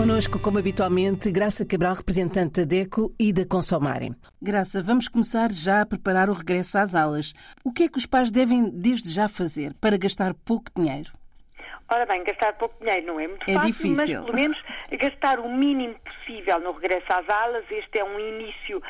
Connosco, como habitualmente, Graça Cabral, representante da DECO e da Consomare. Graça, vamos começar já a preparar o regresso às aulas. O que é que os pais devem desde já fazer para gastar pouco dinheiro? Ora bem, gastar pouco dinheiro não é muito É fácil, difícil. mas pelo menos gastar o mínimo possível no regresso às aulas. Este é um início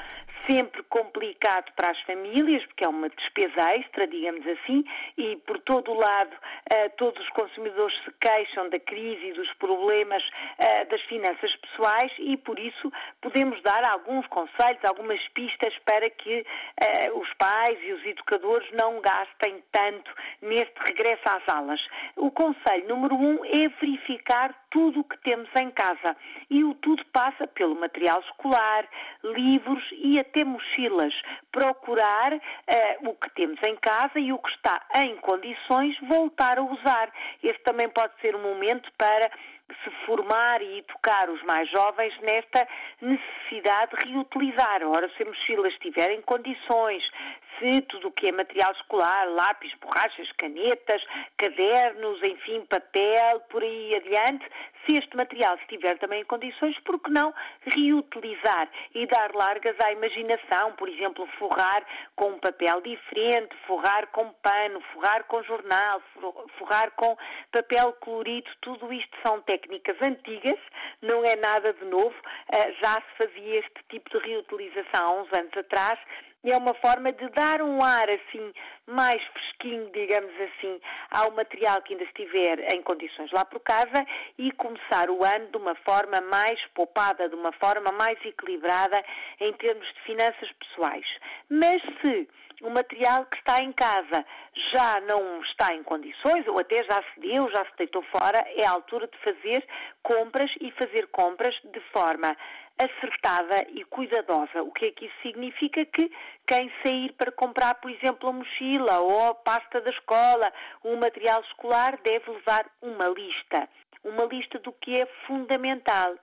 sempre complicado para as famílias, porque é uma despesa extra, digamos assim, e por todo o lado eh, todos os consumidores se queixam da crise e dos problemas eh, das finanças pessoais e por isso podemos dar alguns conselhos, algumas pistas para que eh, os pais e os educadores não gastem tanto neste regresso às aulas. O conselho número um é verificar tudo o que temos em casa. E o tudo passa pelo material escolar, livros e até mochilas. Procurar eh, o que temos em casa e o que está em condições voltar a usar. Este também pode ser um momento para se formar e educar os mais jovens nesta necessidade de reutilizar. Ora, se a mochila estiver em condições, se tudo o que é material escolar, lápis, borrachas, canetas, cadernos, enfim, papel, por aí adiante, se este material estiver também em condições, por que não reutilizar e dar largas à imaginação, por exemplo, forrar com um papel diferente, forrar com pano, forrar com jornal, forrar com papel colorido, tudo isto são técnicas antigas, não é nada de novo, eh, já se fazia este tipo de reutilização há uns anos atrás e é uma forma de dar um ar assim mais fresquinho, digamos assim, ao material que ainda estiver em condições lá por casa e começar o ano de uma forma mais poupada, de uma forma mais equilibrada em termos de finanças pessoais. Mas se o material que está em casa já não está em condições, ou até já se deu, já se deitou fora, é a altura de fazer compras e fazer compras de forma acertada e cuidadosa. O que é que isso significa? Que quem sair para comprar, por exemplo, a mochila ou a pasta da escola, um material escolar, deve levar uma lista. Uma lista do que é fundamental.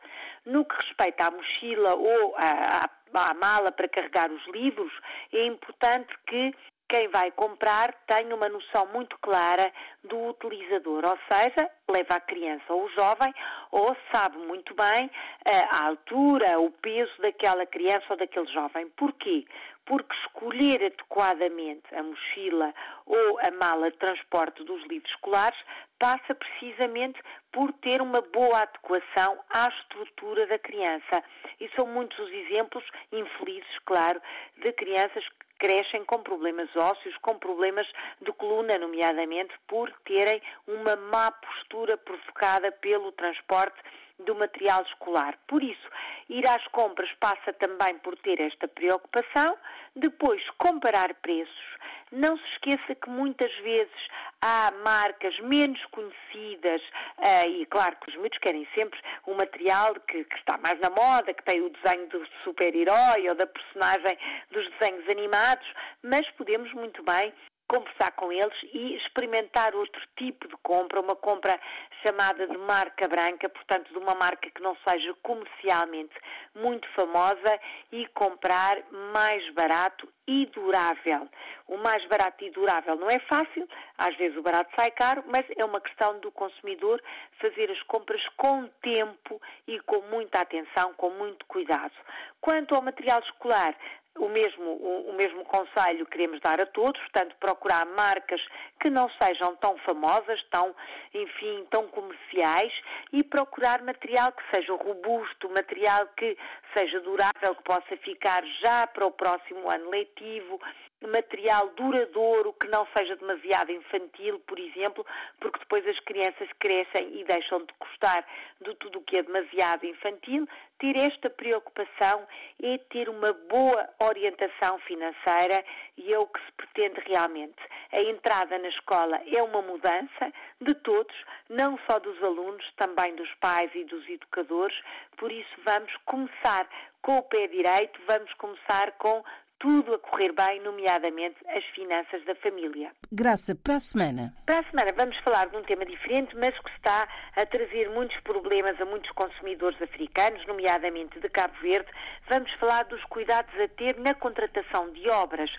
No que respeita à mochila ou à, à, à mala para carregar os livros, é importante que quem vai comprar tenha uma noção muito clara do utilizador, ou seja, leva a criança ou o jovem, ou sabe muito bem eh, a altura, o peso daquela criança ou daquele jovem. Porquê? Porque escolher adequadamente a mochila ou a mala de transporte dos livros escolares passa precisamente por ter uma boa adequação à estrutura da criança. E são muitos os exemplos, infelizes, claro, de crianças crescem com problemas ósseos, com problemas de coluna, nomeadamente por terem uma má postura provocada pelo transporte do material escolar. Por isso, ir às compras passa também por ter esta preocupação, depois comparar preços. Não se esqueça que muitas vezes há marcas menos conhecidas uh, e claro que os miúdos querem sempre um material que, que, está mais na moda, que tem o desenho do super-herói ou da personagem dos desenhos animados, mas podemos muito bem conversar com eles e experimentar outro tipo de compra, uma compra chamada de marca branca, portanto de uma marca que não seja comercialmente muito famosa e comprar mais barato e durável. O mais barato e durável não é fácil, às vezes o barato sai caro, mas é uma questão do consumidor fazer as compras com tempo e com muita atenção, com muito cuidado. Quanto ao material escolar, o mesmo, o, o, mesmo conselho queremos dar a todos, portanto, procurar marcas que não sejam tão famosas, tão, enfim, tão comerciais e procurar material que seja robusto, material que seja durável, que possa ficar já para o próximo ano letivo, material duradouro, que não seja demasiado infantil, por exemplo, porque depois as crianças crescem e deixam de gostar de tudo o que é demasiado infantil. Ter esta preocupação é ter uma boa orientação financeira e é o que se pretende realmente. A entrada na escola é uma mudança de todos, não só dos alunos, também dos pais e dos educadores, por isso vamos começar com o pé direito, vamos começar com tudo a correr bem, nomeadamente as finanças da família. Graça, para a semana. Para a semana vamos falar de um tema diferente, mas que está a trazer muitos problemas a muitos consumidores africanos, nomeadamente de Cabo Verde. Vamos falar dos cuidados a ter na contratação de obras,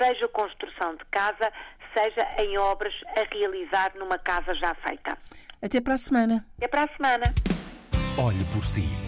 seja construção de casa, seja em obras a realizar numa casa já feita. Até para a semana. Até para a semana. Olhe por si.